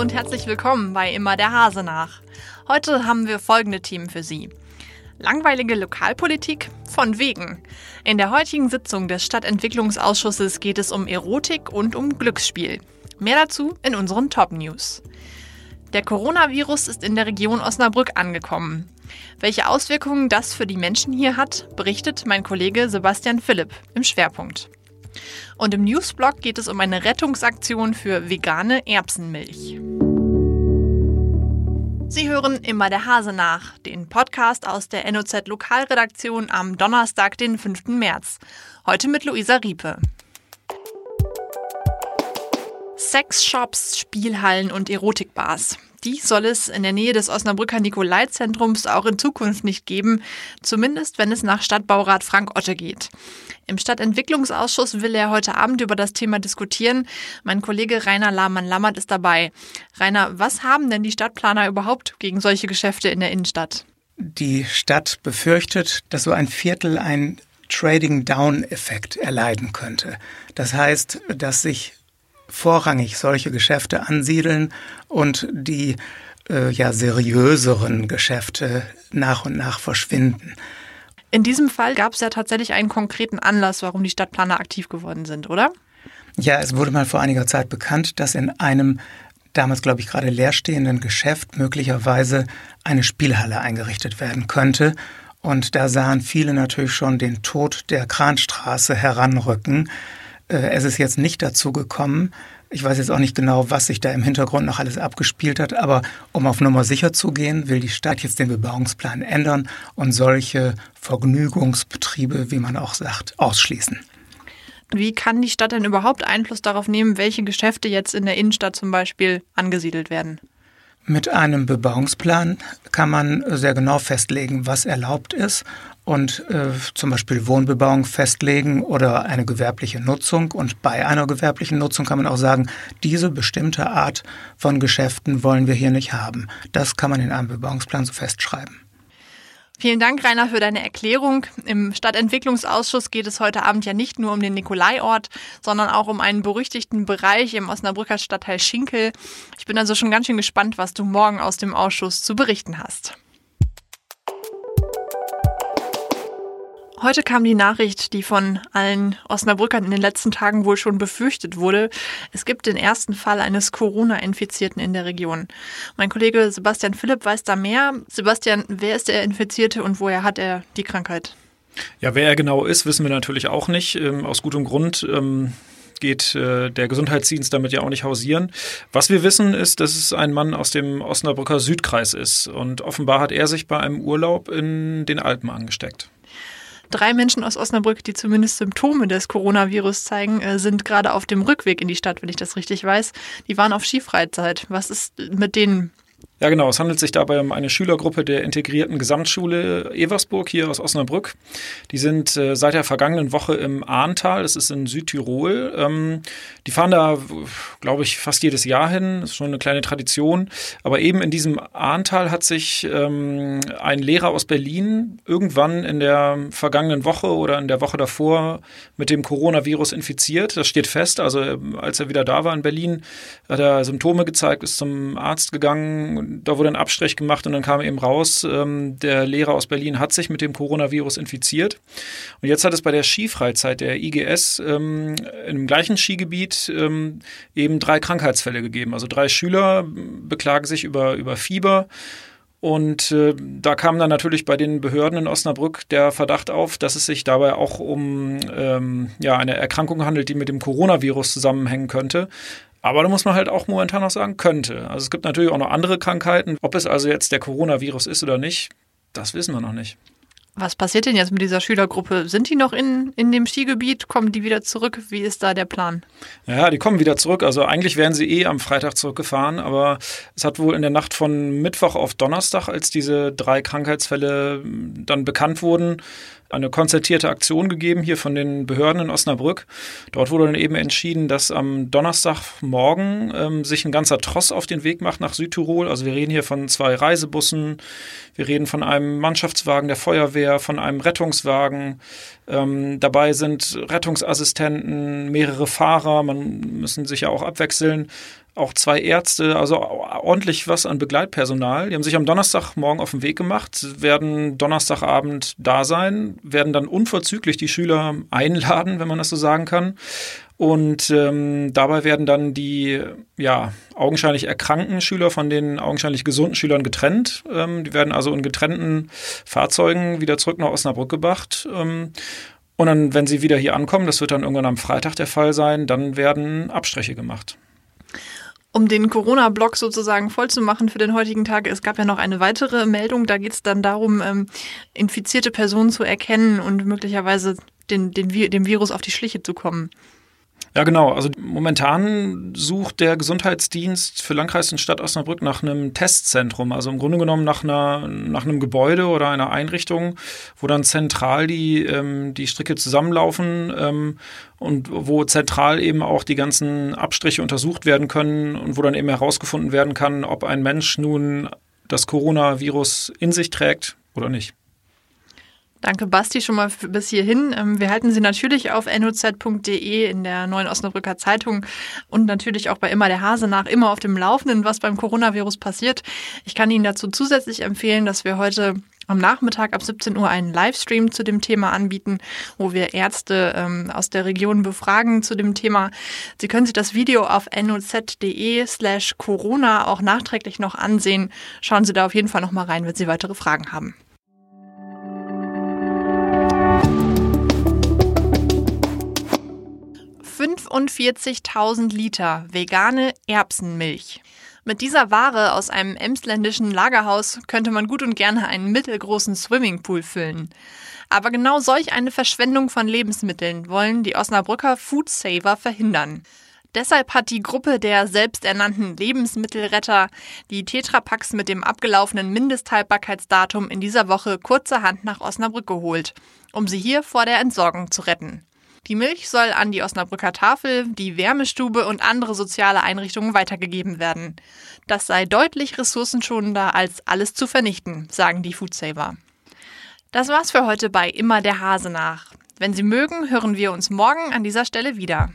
und herzlich willkommen bei Immer der Hase nach. Heute haben wir folgende Themen für Sie. Langweilige Lokalpolitik? Von wegen. In der heutigen Sitzung des Stadtentwicklungsausschusses geht es um Erotik und um Glücksspiel. Mehr dazu in unseren Top News. Der Coronavirus ist in der Region Osnabrück angekommen. Welche Auswirkungen das für die Menschen hier hat, berichtet mein Kollege Sebastian Philipp im Schwerpunkt. Und im Newsblog geht es um eine Rettungsaktion für vegane Erbsenmilch. Sie hören immer der Hase nach, den Podcast aus der NOZ Lokalredaktion am Donnerstag, den 5. März. Heute mit Luisa Riepe. Sexshops, Spielhallen und Erotikbars. Die soll es in der Nähe des Osnabrücker Nikolai-Zentrums auch in Zukunft nicht geben, zumindest wenn es nach Stadtbaurat Frank Otte geht. Im Stadtentwicklungsausschuss will er heute Abend über das Thema diskutieren. Mein Kollege Rainer Lahmann-Lammert ist dabei. Rainer, was haben denn die Stadtplaner überhaupt gegen solche Geschäfte in der Innenstadt? Die Stadt befürchtet, dass so ein Viertel einen Trading-Down-Effekt erleiden könnte. Das heißt, dass sich vorrangig solche Geschäfte ansiedeln und die äh, ja seriöseren Geschäfte nach und nach verschwinden. In diesem Fall gab es ja tatsächlich einen konkreten Anlass, warum die Stadtplaner aktiv geworden sind, oder? Ja, es wurde mal vor einiger Zeit bekannt, dass in einem damals, glaube ich, gerade leerstehenden Geschäft möglicherweise eine Spielhalle eingerichtet werden könnte. Und da sahen viele natürlich schon den Tod der Kranstraße heranrücken. Äh, es ist jetzt nicht dazu gekommen. Ich weiß jetzt auch nicht genau, was sich da im Hintergrund noch alles abgespielt hat, aber um auf Nummer sicher zu gehen, will die Stadt jetzt den Bebauungsplan ändern und solche Vergnügungsbetriebe, wie man auch sagt, ausschließen. Wie kann die Stadt denn überhaupt Einfluss darauf nehmen, welche Geschäfte jetzt in der Innenstadt zum Beispiel angesiedelt werden? Mit einem Bebauungsplan kann man sehr genau festlegen, was erlaubt ist und äh, zum Beispiel Wohnbebauung festlegen oder eine gewerbliche Nutzung. Und bei einer gewerblichen Nutzung kann man auch sagen, diese bestimmte Art von Geschäften wollen wir hier nicht haben. Das kann man in einem Bebauungsplan so festschreiben. Vielen Dank, Rainer, für deine Erklärung. Im Stadtentwicklungsausschuss geht es heute Abend ja nicht nur um den Nikolaiort, sondern auch um einen berüchtigten Bereich im Osnabrücker Stadtteil Schinkel. Ich bin also schon ganz schön gespannt, was du morgen aus dem Ausschuss zu berichten hast. Heute kam die Nachricht, die von allen Osnabrückern in den letzten Tagen wohl schon befürchtet wurde. Es gibt den ersten Fall eines Corona-Infizierten in der Region. Mein Kollege Sebastian Philipp weiß da mehr. Sebastian, wer ist der Infizierte und woher hat er die Krankheit? Ja, wer er genau ist, wissen wir natürlich auch nicht. Ähm, aus gutem Grund. Ähm geht äh, der Gesundheitsdienst damit ja auch nicht hausieren. Was wir wissen, ist, dass es ein Mann aus dem Osnabrücker Südkreis ist. Und offenbar hat er sich bei einem Urlaub in den Alpen angesteckt. Drei Menschen aus Osnabrück, die zumindest Symptome des Coronavirus zeigen, äh, sind gerade auf dem Rückweg in die Stadt, wenn ich das richtig weiß. Die waren auf Skifreizeit. Was ist mit denen ja, genau. Es handelt sich dabei um eine Schülergruppe der integrierten Gesamtschule Eversburg hier aus Osnabrück. Die sind äh, seit der vergangenen Woche im Ahrntal, das ist in Südtirol. Ähm, die fahren da, glaube ich, fast jedes Jahr hin. Das ist schon eine kleine Tradition. Aber eben in diesem Ahrntal hat sich ähm, ein Lehrer aus Berlin irgendwann in der vergangenen Woche oder in der Woche davor mit dem Coronavirus infiziert. Das steht fest. Also als er wieder da war in Berlin, hat er Symptome gezeigt, ist zum Arzt gegangen da wurde ein Abstrich gemacht und dann kam eben raus, ähm, der Lehrer aus Berlin hat sich mit dem Coronavirus infiziert. Und jetzt hat es bei der Skifreizeit der IGS ähm, im gleichen Skigebiet ähm, eben drei Krankheitsfälle gegeben. Also drei Schüler beklagen sich über, über Fieber. Und äh, da kam dann natürlich bei den Behörden in Osnabrück der Verdacht auf, dass es sich dabei auch um ähm, ja, eine Erkrankung handelt, die mit dem Coronavirus zusammenhängen könnte. Aber da muss man halt auch momentan noch sagen, könnte. Also es gibt natürlich auch noch andere Krankheiten. Ob es also jetzt der Coronavirus ist oder nicht, das wissen wir noch nicht. Was passiert denn jetzt mit dieser Schülergruppe? Sind die noch in, in dem Skigebiet? Kommen die wieder zurück? Wie ist da der Plan? Ja, die kommen wieder zurück. Also eigentlich wären sie eh am Freitag zurückgefahren, aber es hat wohl in der Nacht von Mittwoch auf Donnerstag, als diese drei Krankheitsfälle dann bekannt wurden, eine konzertierte Aktion gegeben hier von den Behörden in Osnabrück. Dort wurde dann eben entschieden, dass am Donnerstagmorgen ähm, sich ein ganzer Tross auf den Weg macht nach Südtirol. Also wir reden hier von zwei Reisebussen, wir reden von einem Mannschaftswagen der Feuerwehr, von einem Rettungswagen. Ähm, dabei sind Rettungsassistenten, mehrere Fahrer, man müssen sich ja auch abwechseln. Auch zwei Ärzte, also ordentlich was an Begleitpersonal. Die haben sich am Donnerstagmorgen auf den Weg gemacht, werden Donnerstagabend da sein, werden dann unverzüglich die Schüler einladen, wenn man das so sagen kann. Und ähm, dabei werden dann die ja, augenscheinlich erkrankten Schüler von den augenscheinlich gesunden Schülern getrennt. Ähm, die werden also in getrennten Fahrzeugen wieder zurück nach Osnabrück gebracht. Ähm, und dann, wenn sie wieder hier ankommen, das wird dann irgendwann am Freitag der Fall sein, dann werden Abstriche gemacht. Um den Corona-Block sozusagen vollzumachen für den heutigen Tag, es gab ja noch eine weitere Meldung, da geht es dann darum, ähm, infizierte Personen zu erkennen und möglicherweise den, den, dem Virus auf die Schliche zu kommen. Ja, genau. Also momentan sucht der Gesundheitsdienst für Landkreis und Stadt Osnabrück nach einem Testzentrum. Also im Grunde genommen nach, einer, nach einem Gebäude oder einer Einrichtung, wo dann zentral die, ähm, die Stricke zusammenlaufen ähm, und wo zentral eben auch die ganzen Abstriche untersucht werden können und wo dann eben herausgefunden werden kann, ob ein Mensch nun das Coronavirus in sich trägt oder nicht. Danke, Basti, schon mal bis hierhin. Ähm, wir halten Sie natürlich auf noz.de in der Neuen Osnabrücker Zeitung und natürlich auch bei Immer der Hase nach, immer auf dem Laufenden, was beim Coronavirus passiert. Ich kann Ihnen dazu zusätzlich empfehlen, dass wir heute am Nachmittag ab 17 Uhr einen Livestream zu dem Thema anbieten, wo wir Ärzte ähm, aus der Region befragen zu dem Thema. Sie können sich das Video auf noz.de slash Corona auch nachträglich noch ansehen. Schauen Sie da auf jeden Fall noch mal rein, wenn Sie weitere Fragen haben. 45.000 Liter vegane Erbsenmilch. Mit dieser Ware aus einem emsländischen Lagerhaus könnte man gut und gerne einen mittelgroßen Swimmingpool füllen. Aber genau solch eine Verschwendung von Lebensmitteln wollen die Osnabrücker Food Saver verhindern. Deshalb hat die Gruppe der selbsternannten Lebensmittelretter die Tetrapacks mit dem abgelaufenen Mindesthaltbarkeitsdatum in dieser Woche kurzerhand nach Osnabrück geholt, um sie hier vor der Entsorgung zu retten. Die Milch soll an die Osnabrücker Tafel, die Wärmestube und andere soziale Einrichtungen weitergegeben werden. Das sei deutlich ressourcenschonender als alles zu vernichten, sagen die Foodsaver. Das war's für heute bei Immer der Hase nach. Wenn Sie mögen, hören wir uns morgen an dieser Stelle wieder.